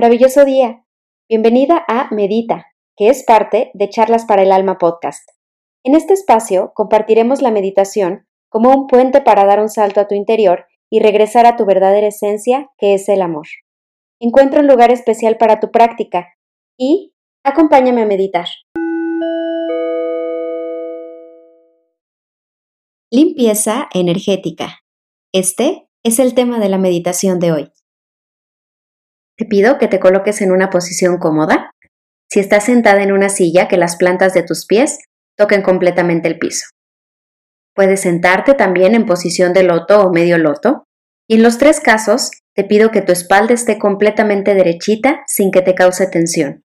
Maravilloso día. Bienvenida a Medita, que es parte de Charlas para el Alma podcast. En este espacio compartiremos la meditación como un puente para dar un salto a tu interior y regresar a tu verdadera esencia, que es el amor. Encuentra un lugar especial para tu práctica y acompáñame a meditar. Limpieza energética. Este es el tema de la meditación de hoy. Te pido que te coloques en una posición cómoda. Si estás sentada en una silla, que las plantas de tus pies toquen completamente el piso. Puedes sentarte también en posición de loto o medio loto. Y en los tres casos, te pido que tu espalda esté completamente derechita sin que te cause tensión.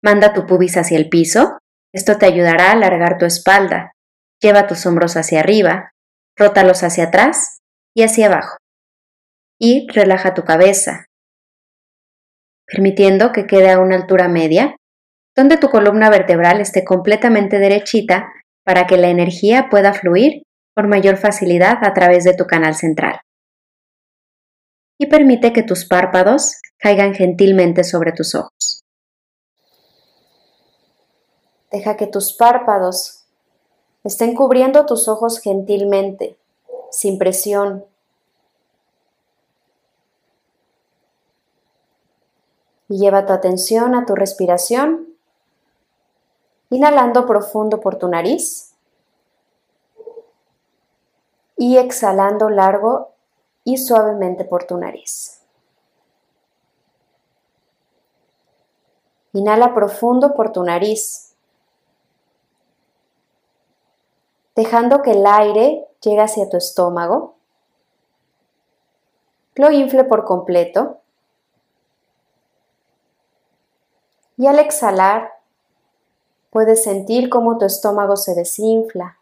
Manda tu pubis hacia el piso. Esto te ayudará a alargar tu espalda. Lleva tus hombros hacia arriba, rótalos hacia atrás y hacia abajo. Y relaja tu cabeza, permitiendo que quede a una altura media, donde tu columna vertebral esté completamente derechita para que la energía pueda fluir con mayor facilidad a través de tu canal central. Y permite que tus párpados caigan gentilmente sobre tus ojos. Deja que tus párpados estén cubriendo tus ojos gentilmente, sin presión, y lleva tu atención a tu respiración, inhalando profundo por tu nariz y exhalando largo y suavemente por tu nariz. Inhala profundo por tu nariz, dejando que el aire llegue hacia tu estómago. Lo infle por completo Y al exhalar, puedes sentir cómo tu estómago se desinfla.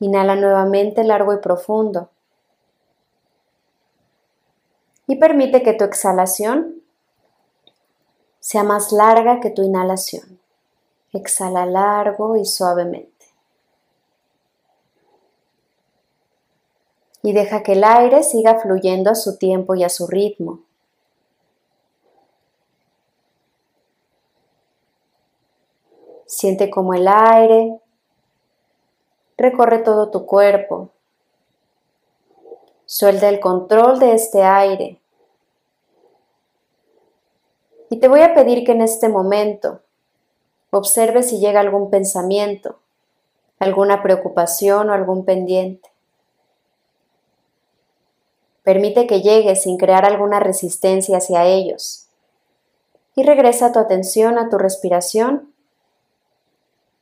Inhala nuevamente largo y profundo. Y permite que tu exhalación sea más larga que tu inhalación. Exhala largo y suavemente. Y deja que el aire siga fluyendo a su tiempo y a su ritmo. Siente como el aire recorre todo tu cuerpo. Suelta el control de este aire. Y te voy a pedir que en este momento observe si llega algún pensamiento, alguna preocupación o algún pendiente. Permite que llegue sin crear alguna resistencia hacia ellos. Y regresa tu atención a tu respiración,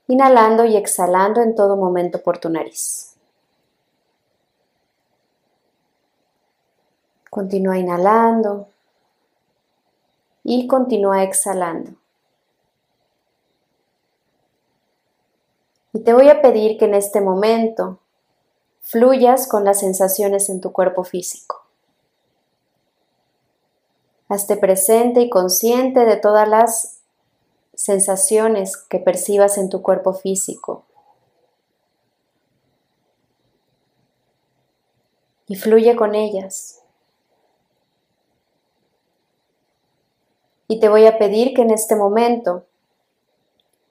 inhalando y exhalando en todo momento por tu nariz. Continúa inhalando y continúa exhalando. Y te voy a pedir que en este momento fluyas con las sensaciones en tu cuerpo físico. Hazte presente y consciente de todas las sensaciones que percibas en tu cuerpo físico. Y fluye con ellas. Y te voy a pedir que en este momento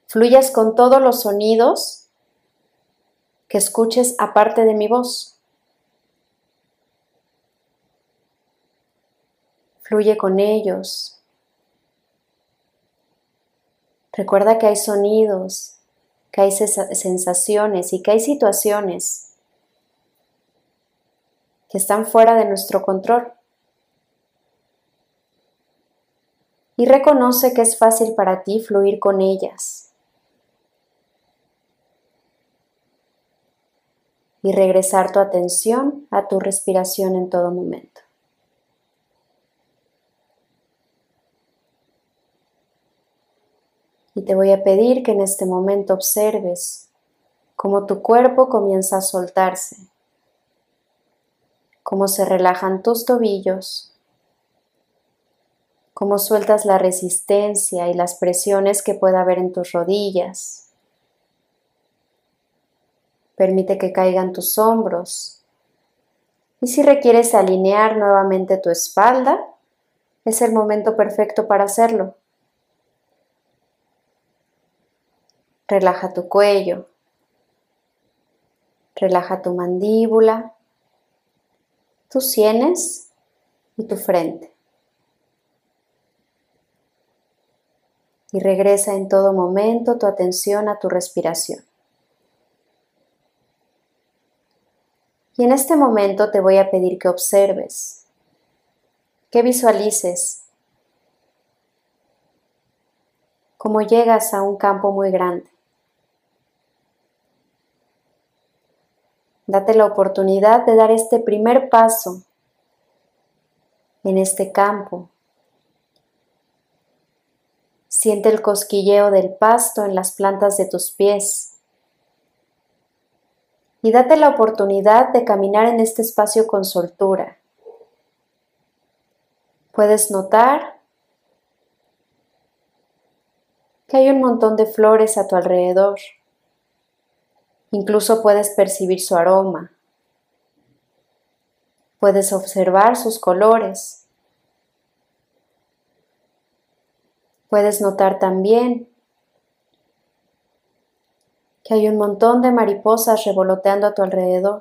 fluyas con todos los sonidos que escuches aparte de mi voz. Fluye con ellos. Recuerda que hay sonidos, que hay sensaciones y que hay situaciones que están fuera de nuestro control. Y reconoce que es fácil para ti fluir con ellas. Y regresar tu atención a tu respiración en todo momento. Y te voy a pedir que en este momento observes cómo tu cuerpo comienza a soltarse, cómo se relajan tus tobillos, cómo sueltas la resistencia y las presiones que pueda haber en tus rodillas, Permite que caigan tus hombros Y si requieres alinear nuevamente tu espalda, es el momento perfecto para hacerlo. Relaja tu cuello, relaja tu mandíbula, tus sienes y tu frente. Y regresa en todo momento tu atención a tu respiración. Y en este momento te voy a pedir que observes, que visualices cómo llegas a un campo muy grande. Date la oportunidad de dar este primer paso en este campo. Siente el cosquilleo del pasto en las plantas de tus pies y date la oportunidad de caminar en este espacio con soltura. Puedes notar que hay un montón de flores a tu alrededor. Incluso puedes percibir su aroma. Puedes observar sus colores. Puedes notar también que hay un montón de mariposas revoloteando a tu alrededor.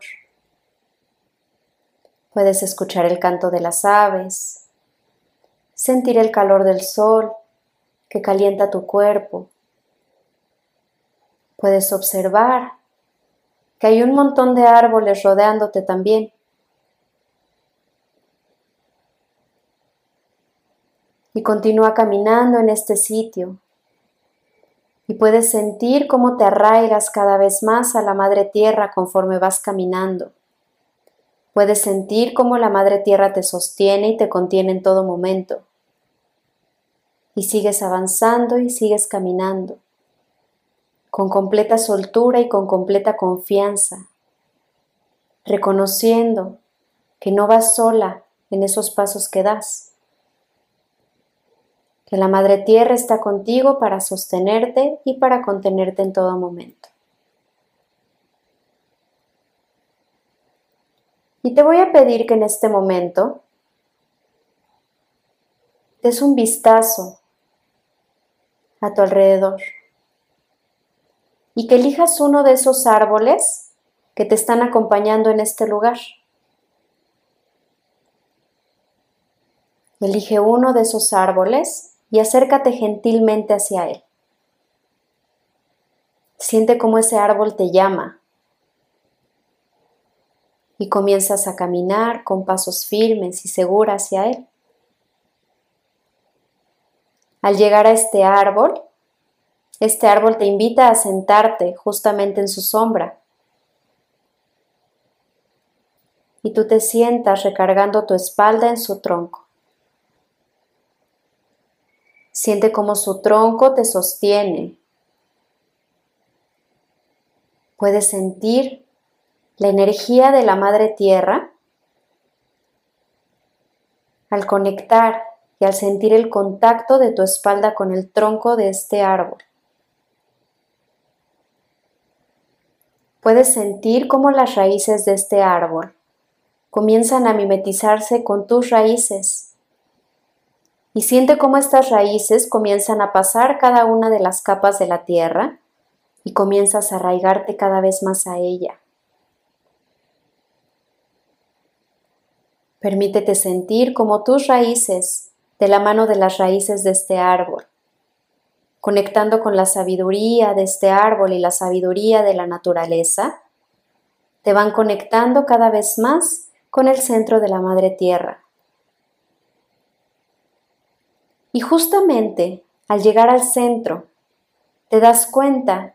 Puedes escuchar el canto de las aves, sentir el calor del sol que calienta tu cuerpo. Puedes observar que hay un montón de árboles rodeándote también. Y continúa caminando en este sitio y puedes sentir cómo te arraigas cada vez más a la Madre Tierra conforme vas caminando. Puedes sentir cómo la Madre Tierra te sostiene y te contiene en todo momento. Y sigues avanzando y sigues caminando, con completa soltura y con completa confianza, reconociendo que no vas sola en esos pasos que das que la Madre Tierra está contigo para sostenerte y para contenerte en todo momento. Y te voy a pedir que en este momento des un vistazo a tu alrededor y que elijas uno de esos árboles que te están acompañando en este lugar. Elige uno de esos árboles y acércate gentilmente hacia él. Siente cómo ese árbol te llama y comienzas a caminar con pasos firmes y seguros hacia él. Al llegar a este árbol, este árbol te invita a sentarte justamente en su sombra. Y tú te sientas recargando tu espalda en su tronco. Siente cómo su tronco te sostiene. Puedes sentir la energía de la madre tierra al conectar y al sentir el contacto de tu espalda con el tronco de este árbol. Puedes sentir cómo las raíces de este árbol comienzan a mimetizarse con tus raíces y siente cómo estas raíces comienzan a pasar cada una de las capas de la tierra y comienzas a arraigarte cada vez más a ella. Permítete sentir como tus raíces, de la mano de las raíces de este árbol, conectando con la sabiduría de este árbol y la sabiduría de la naturaleza, te van conectando cada vez más con el centro de la Madre Tierra Y justamente al llegar al centro, te das cuenta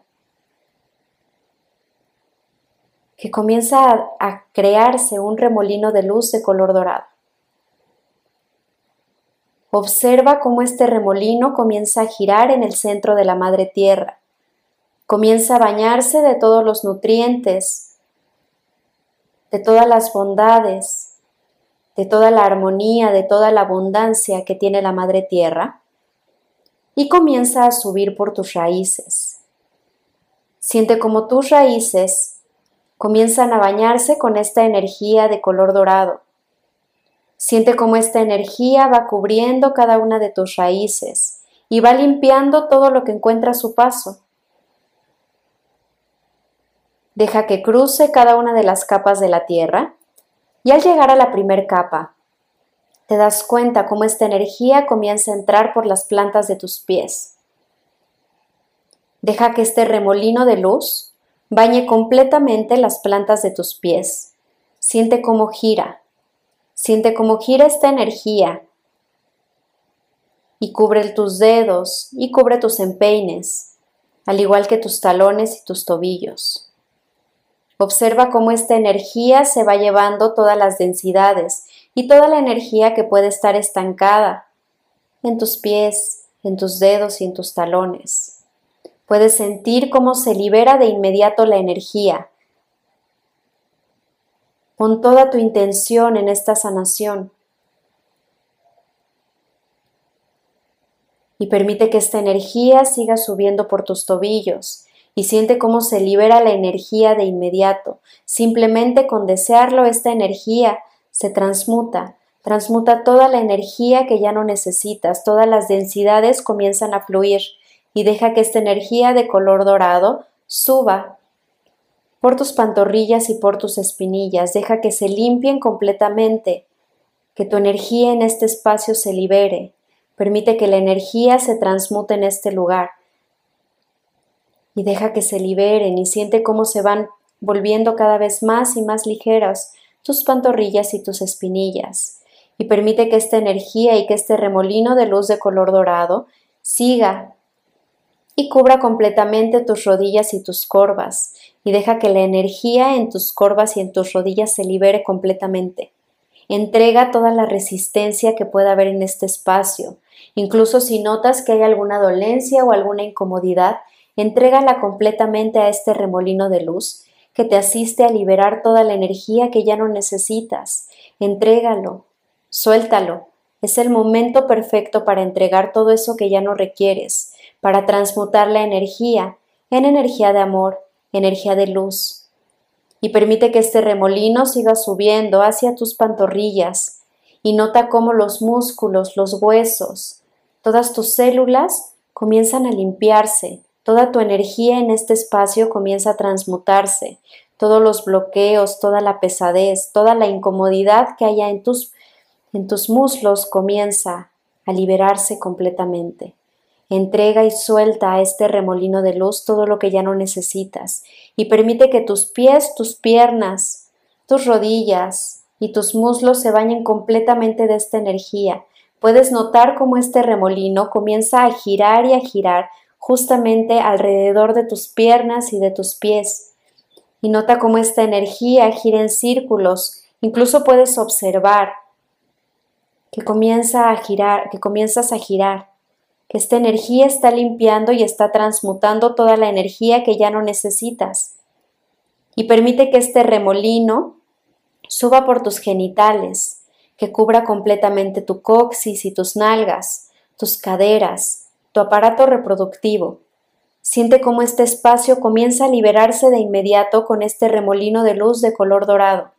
que comienza a, crearse un remolino de luz de color dorado. Observa cómo este remolino comienza a girar en el centro de la madre tierra. Comienza a bañarse de todos los nutrientes, de todas las bondades, de toda la armonía, de toda la abundancia que tiene la Madre Tierra y comienza a subir por tus raíces. Siente como tus raíces comienzan a bañarse con esta energía de color dorado. Siente cómo esta energía va cubriendo cada una de tus raíces y va limpiando todo lo que encuentra a su paso. Deja que cruce cada una de las capas de la tierra y al llegar a la primer capa, te das cuenta cómo esta energía comienza a entrar por las plantas de tus pies. Deja que este remolino de luz bañe completamente las plantas de tus pies. Siente cómo gira. Siente cómo gira esta energía y cubre tus dedos y cubre tus empeines, al igual que tus talones y tus tobillos. Observa cómo esta energía se va llevando todas las densidades y toda la energía que puede estar estancada en tus pies, en tus dedos y en tus talones. Puedes sentir cómo se libera de inmediato la energía. Pon toda tu intención en esta sanación. Y permite que esta energía siga subiendo por tus tobillos y siente cómo se libera la energía de inmediato. Simplemente con desearlo, esta energía se transmuta, transmuta toda la energía que ya no necesitas, todas las densidades comienzan a fluir y deja que esta energía de color dorado suba por tus pantorrillas y por tus espinillas, deja que se limpien completamente, que tu energía en este espacio se libere, permite que la energía se transmute en este lugar y deja que se liberen y siente cómo se van volviendo cada vez más y más ligeras tus pantorrillas y tus espinillas. Y permite que esta energía y que este remolino de luz de color dorado siga y cubra completamente tus rodillas y tus corvas, y deja que la energía en tus corvas y en tus rodillas se libere completamente. Entrega toda la resistencia que pueda haber en este espacio. Incluso si notas que hay alguna dolencia o alguna incomodidad, Entrégala completamente a este remolino de luz que te asiste a liberar toda la energía que ya no necesitas. Entrégalo, suéltalo. Es el momento perfecto para entregar todo eso que ya no requieres, para transmutar la energía en energía de amor, energía de luz. Y permite que este remolino siga subiendo hacia tus pantorrillas y nota cómo los músculos, los huesos, todas tus células comienzan a limpiarse, Toda tu energía en este espacio comienza a transmutarse. Todos los bloqueos, toda la pesadez, toda la incomodidad que haya en tus, en tus muslos comienza a liberarse completamente. Entrega y suelta a este remolino de luz todo lo que ya no necesitas y permite que tus pies, tus piernas, tus rodillas y tus muslos se bañen completamente de esta energía. Puedes notar cómo este remolino comienza a girar y a girar justamente alrededor de tus piernas y de tus pies. Y nota cómo esta energía gira en círculos. Incluso puedes observar que comienza a girar, que comienzas a girar, que esta energía está limpiando y está transmutando toda la energía que ya no necesitas. Y permite que este remolino suba por tus genitales, que cubra completamente tu coxis y tus nalgas, tus caderas, tu aparato reproductivo. Siente cómo este espacio comienza a liberarse de inmediato con este remolino de luz de color dorado.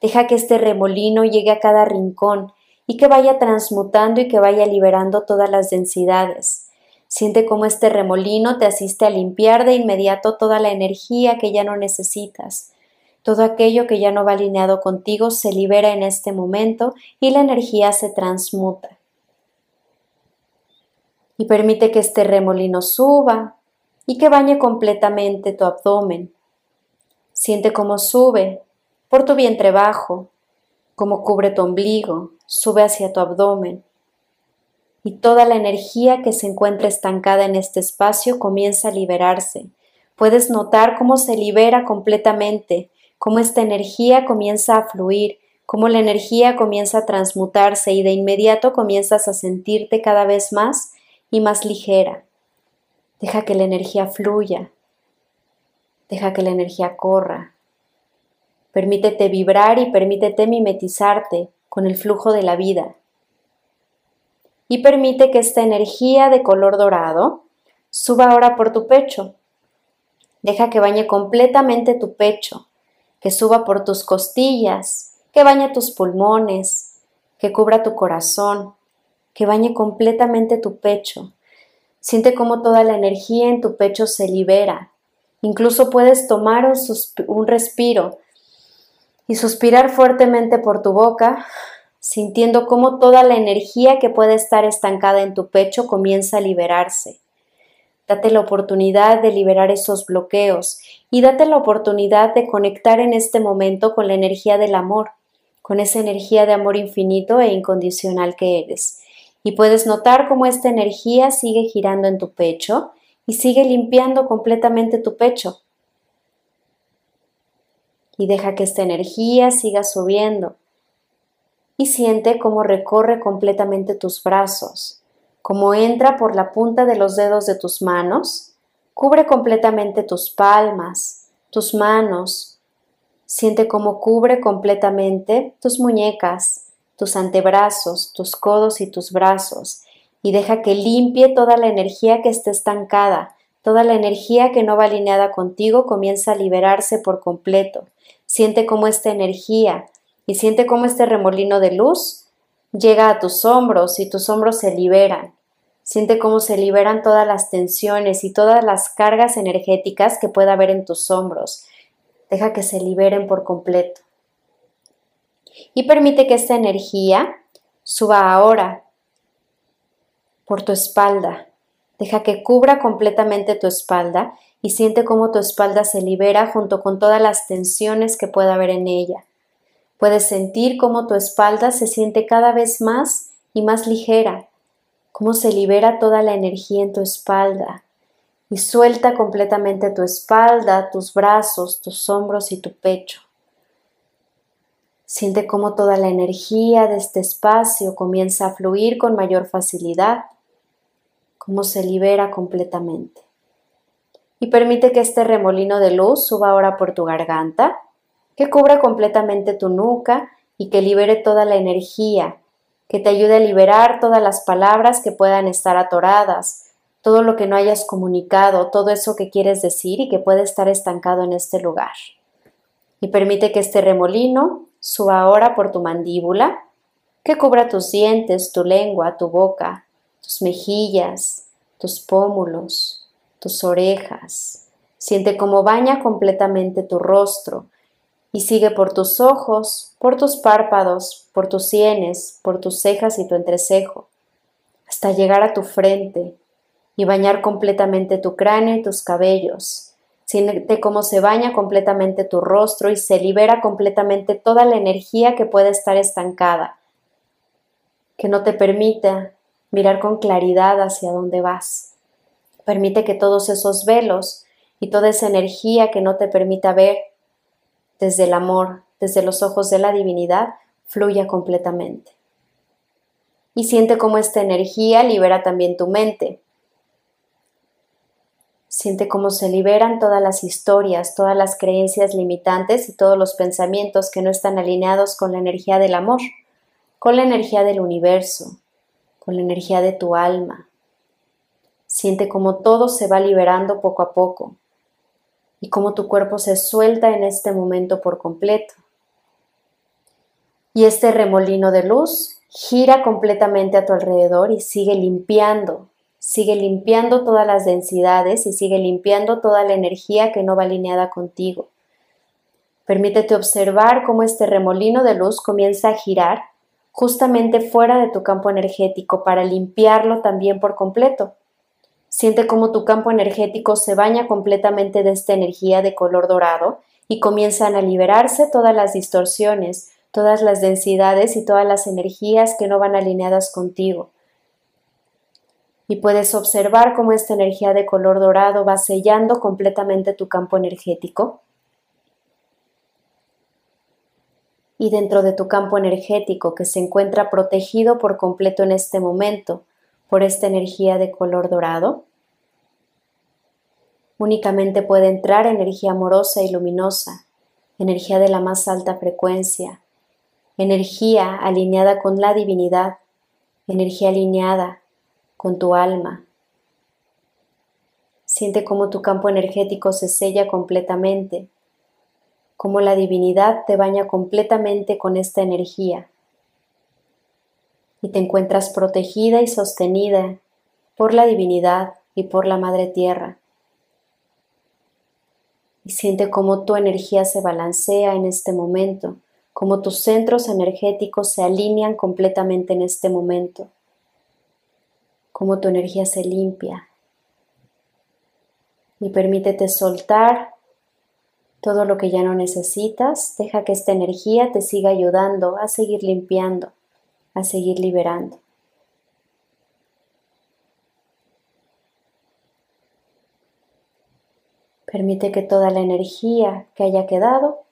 Deja que este remolino llegue a cada rincón y que vaya transmutando y que vaya liberando todas las densidades. Siente cómo este remolino te asiste a limpiar de inmediato toda la energía que ya no necesitas. Todo aquello que ya no va alineado contigo se libera en este momento y la energía se transmuta y permite que este remolino suba y que bañe completamente tu abdomen. Siente cómo sube por tu vientre bajo, cómo cubre tu ombligo, sube hacia tu abdomen. Y toda la energía que se encuentra estancada en este espacio comienza a liberarse. Puedes notar cómo se libera completamente, cómo esta energía comienza a fluir, cómo la energía comienza a transmutarse y de inmediato comienzas a sentirte cada vez más y más ligera. Deja que la energía fluya. Deja que la energía corra. Permítete vibrar y permítete mimetizarte con el flujo de la vida. Y permite que esta energía de color dorado suba ahora por tu pecho. Deja que bañe completamente tu pecho que suba por tus costillas, que bañe tus pulmones, que cubra tu corazón, que bañe completamente tu pecho. Siente cómo toda la energía en tu pecho se libera. Incluso puedes tomar un, respiro y suspirar fuertemente por tu boca, sintiendo cómo toda la energía que puede estar estancada en tu pecho comienza a liberarse. Date la oportunidad de liberar esos bloqueos y date la oportunidad de conectar en este momento con la energía del amor, con esa energía de amor infinito e incondicional que eres. Y puedes notar cómo esta energía sigue girando en tu pecho y sigue limpiando completamente tu pecho. Y deja que esta energía siga subiendo. Y siente cómo recorre completamente tus brazos, como entra por la punta de los dedos de tus manos, cubre completamente tus palmas, tus manos. Siente cómo cubre completamente tus muñecas, tus antebrazos, tus codos y tus brazos, y deja que limpie toda la energía que esté estancada, toda la energía que no va alineada contigo comienza a liberarse por completo. Siente cómo esta energía y siente cómo este remolino de luz llega a tus hombros y tus hombros se liberan. Siente cómo se liberan todas las tensiones y todas las cargas energéticas que pueda haber en tus hombros. Deja que se liberen por completo. Y permite que esta energía suba ahora por tu espalda. Deja que cubra completamente tu espalda y siente cómo tu espalda se libera junto con todas las tensiones que pueda haber en ella. Puedes sentir cómo tu espalda se siente cada vez más y más ligera, cómo se libera toda la energía en tu espalda y suelta completamente tu espalda, tus brazos, tus hombros y tu pecho. Siente cómo toda la energía de este espacio comienza a fluir con mayor facilidad, cómo se libera completamente. Y permite que este remolino de luz suba ahora por tu garganta que cubra completamente tu nuca y que libere toda la energía, que te ayude a liberar todas las palabras que puedan estar atoradas, todo lo que no hayas comunicado, todo eso que quieres decir y que puede estar estancado en este lugar. Y permite que este remolino suba ahora por tu mandíbula, que cubra tus dientes, tu lengua, tu boca, tus mejillas, tus pómulos, tus orejas. Siente cómo baña completamente tu rostro, y sigue por tus ojos, por tus párpados, por tus sienes, por tus cejas y tu entrecejo, hasta llegar a tu frente y bañar completamente tu cráneo y tus cabellos. Siente cómo se baña completamente tu rostro y se libera completamente toda la energía que puede estar estancada, que no te permita mirar con claridad hacia dónde vas. Permite que todos esos velos y toda esa energía que no te permita ver desde el amor, desde los ojos de la divinidad, fluya completamente. Y siente cómo esta energía libera también tu mente. Siente cómo se liberan todas las historias, todas las creencias limitantes y todos los pensamientos que no están alineados con la energía del amor, con la energía del universo, con la energía de tu alma. Siente cómo todo se va liberando poco a poco, y cómo tu cuerpo se suelta en este momento por completo. Y este remolino de luz gira completamente a tu alrededor y sigue limpiando, sigue limpiando todas las densidades y sigue limpiando toda la energía que no va alineada contigo. Permítete observar cómo este remolino de luz comienza a girar justamente fuera de tu campo energético para limpiarlo también por completo. Siente cómo tu campo energético se baña completamente de esta energía de color dorado y comienzan a liberarse todas las distorsiones, todas las densidades y todas las energías que no van alineadas contigo. Y puedes observar cómo esta energía de color dorado va sellando completamente tu campo energético. Y dentro de tu campo energético que se encuentra protegido por completo en este momento, por esta energía de color dorado. Únicamente puede entrar energía amorosa y luminosa, energía de la más alta frecuencia, energía alineada con la divinidad, energía alineada con tu alma. Siente cómo tu campo energético se sella completamente cómo la divinidad te baña completamente con esta energía y te encuentras protegida y sostenida por la divinidad y por la Madre Tierra. Y siente cómo tu energía se balancea en este momento, cómo tus centros energéticos se alinean completamente en este momento, cómo tu energía se limpia. Y permítete soltar todo lo que ya no necesitas, deja que esta energía te siga ayudando a seguir limpiando, a seguir liberando. Permite que toda la energía que haya quedado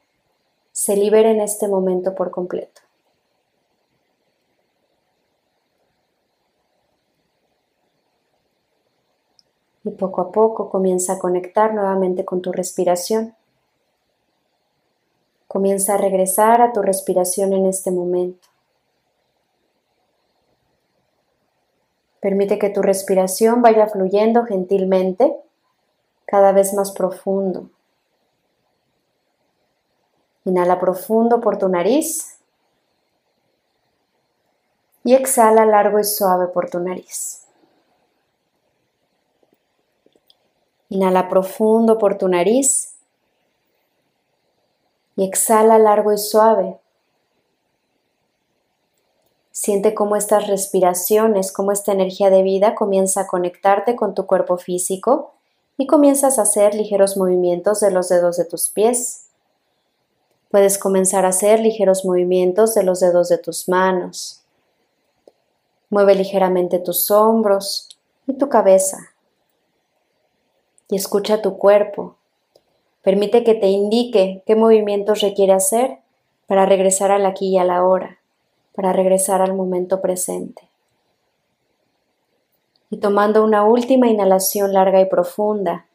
se libere en este momento por completo. Y poco a poco comienza a conectar nuevamente con tu respiración. Comienza a regresar a tu respiración en este momento. Permite que tu respiración vaya fluyendo gentilmente, cada vez más profundo. Inhala profundo por tu nariz y exhala largo y suave por tu nariz. Inhala profundo por tu nariz y exhala largo y suave. Siente cómo estas respiraciones, cómo esta energía de vida comienza a conectarte con tu cuerpo físico y comienzas a hacer ligeros movimientos de los dedos de tus pies. Puedes comenzar a hacer ligeros movimientos de los dedos de tus manos. Mueve ligeramente tus hombros y tu cabeza. Y escucha tu cuerpo. Permite que te indique qué movimientos requiere hacer para regresar al aquí y a la hora, para regresar al momento presente. Y tomando una última inhalación larga y profunda,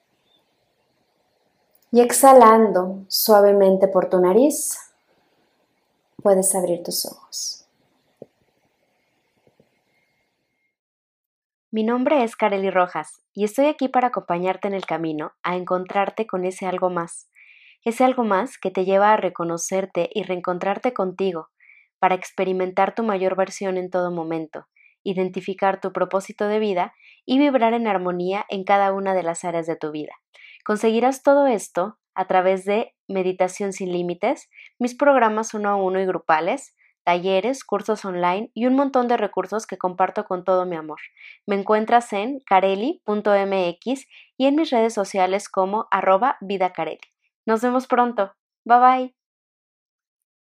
y exhalando suavemente por tu nariz, puedes abrir tus ojos. Mi nombre es Kareli Rojas y estoy aquí para acompañarte en el camino a encontrarte con ese algo más, ese algo más que te lleva a reconocerte y reencontrarte contigo, para experimentar tu mayor versión en todo momento, identificar tu propósito de vida y vibrar en armonía en cada una de las áreas de tu vida. Conseguirás todo esto a través de Meditación sin Límites, mis programas uno a uno y grupales, talleres, cursos online y un montón de recursos que comparto con todo mi amor. Me encuentras en careli.mx y en mis redes sociales como arroba vidacareli. Nos vemos pronto. Bye bye.